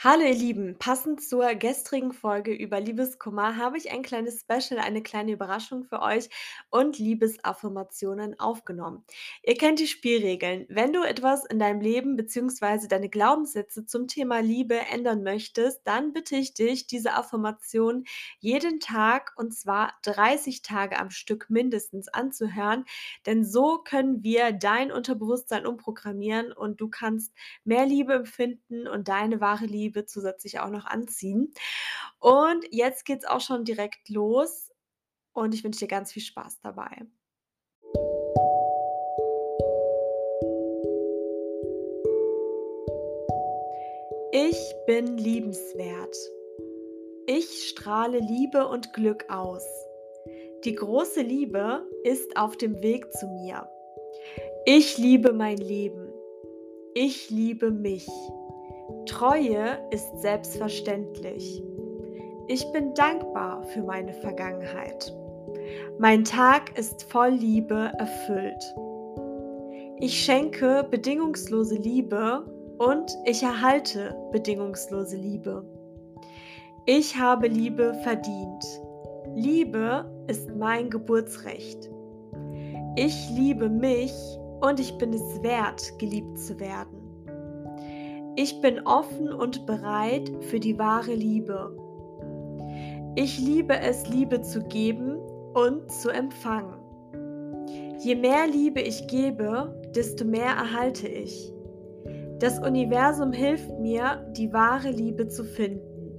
Hallo ihr Lieben, passend zur gestrigen Folge über Liebeskummer habe ich ein kleines Special, eine kleine Überraschung für euch und Liebesaffirmationen aufgenommen. Ihr kennt die Spielregeln. Wenn du etwas in deinem Leben bzw. deine Glaubenssätze zum Thema Liebe ändern möchtest, dann bitte ich dich, diese Affirmation jeden Tag und zwar 30 Tage am Stück mindestens anzuhören, denn so können wir dein Unterbewusstsein umprogrammieren und du kannst mehr Liebe empfinden und deine wahre Liebe Liebe zusätzlich auch noch anziehen. Und jetzt geht's auch schon direkt los und ich wünsche dir ganz viel Spaß dabei. Ich bin liebenswert. Ich strahle Liebe und Glück aus. Die große Liebe ist auf dem Weg zu mir. Ich liebe mein Leben. Ich liebe mich. Treue ist selbstverständlich. Ich bin dankbar für meine Vergangenheit. Mein Tag ist voll Liebe erfüllt. Ich schenke bedingungslose Liebe und ich erhalte bedingungslose Liebe. Ich habe Liebe verdient. Liebe ist mein Geburtsrecht. Ich liebe mich und ich bin es wert, geliebt zu werden. Ich bin offen und bereit für die wahre Liebe. Ich liebe es, Liebe zu geben und zu empfangen. Je mehr Liebe ich gebe, desto mehr erhalte ich. Das Universum hilft mir, die wahre Liebe zu finden.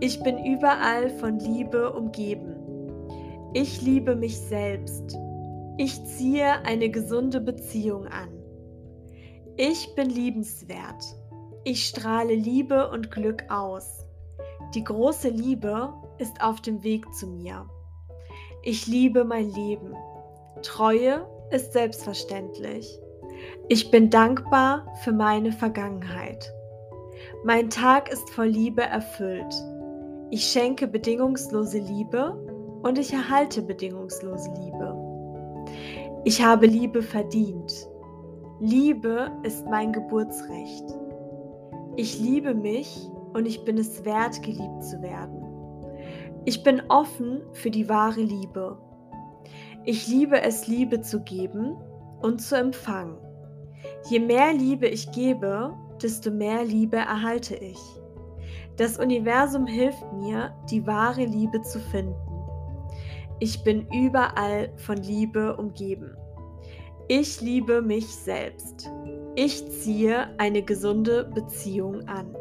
Ich bin überall von Liebe umgeben. Ich liebe mich selbst. Ich ziehe eine gesunde Beziehung an. Ich bin liebenswert. Ich strahle Liebe und Glück aus. Die große Liebe ist auf dem Weg zu mir. Ich liebe mein Leben. Treue ist selbstverständlich. Ich bin dankbar für meine Vergangenheit. Mein Tag ist voll Liebe erfüllt. Ich schenke bedingungslose Liebe und ich erhalte bedingungslose Liebe. Ich habe Liebe verdient. Liebe ist mein Geburtsrecht. Ich liebe mich und ich bin es wert, geliebt zu werden. Ich bin offen für die wahre Liebe. Ich liebe es, Liebe zu geben und zu empfangen. Je mehr Liebe ich gebe, desto mehr Liebe erhalte ich. Das Universum hilft mir, die wahre Liebe zu finden. Ich bin überall von Liebe umgeben. Ich liebe mich selbst. Ich ziehe eine gesunde Beziehung an.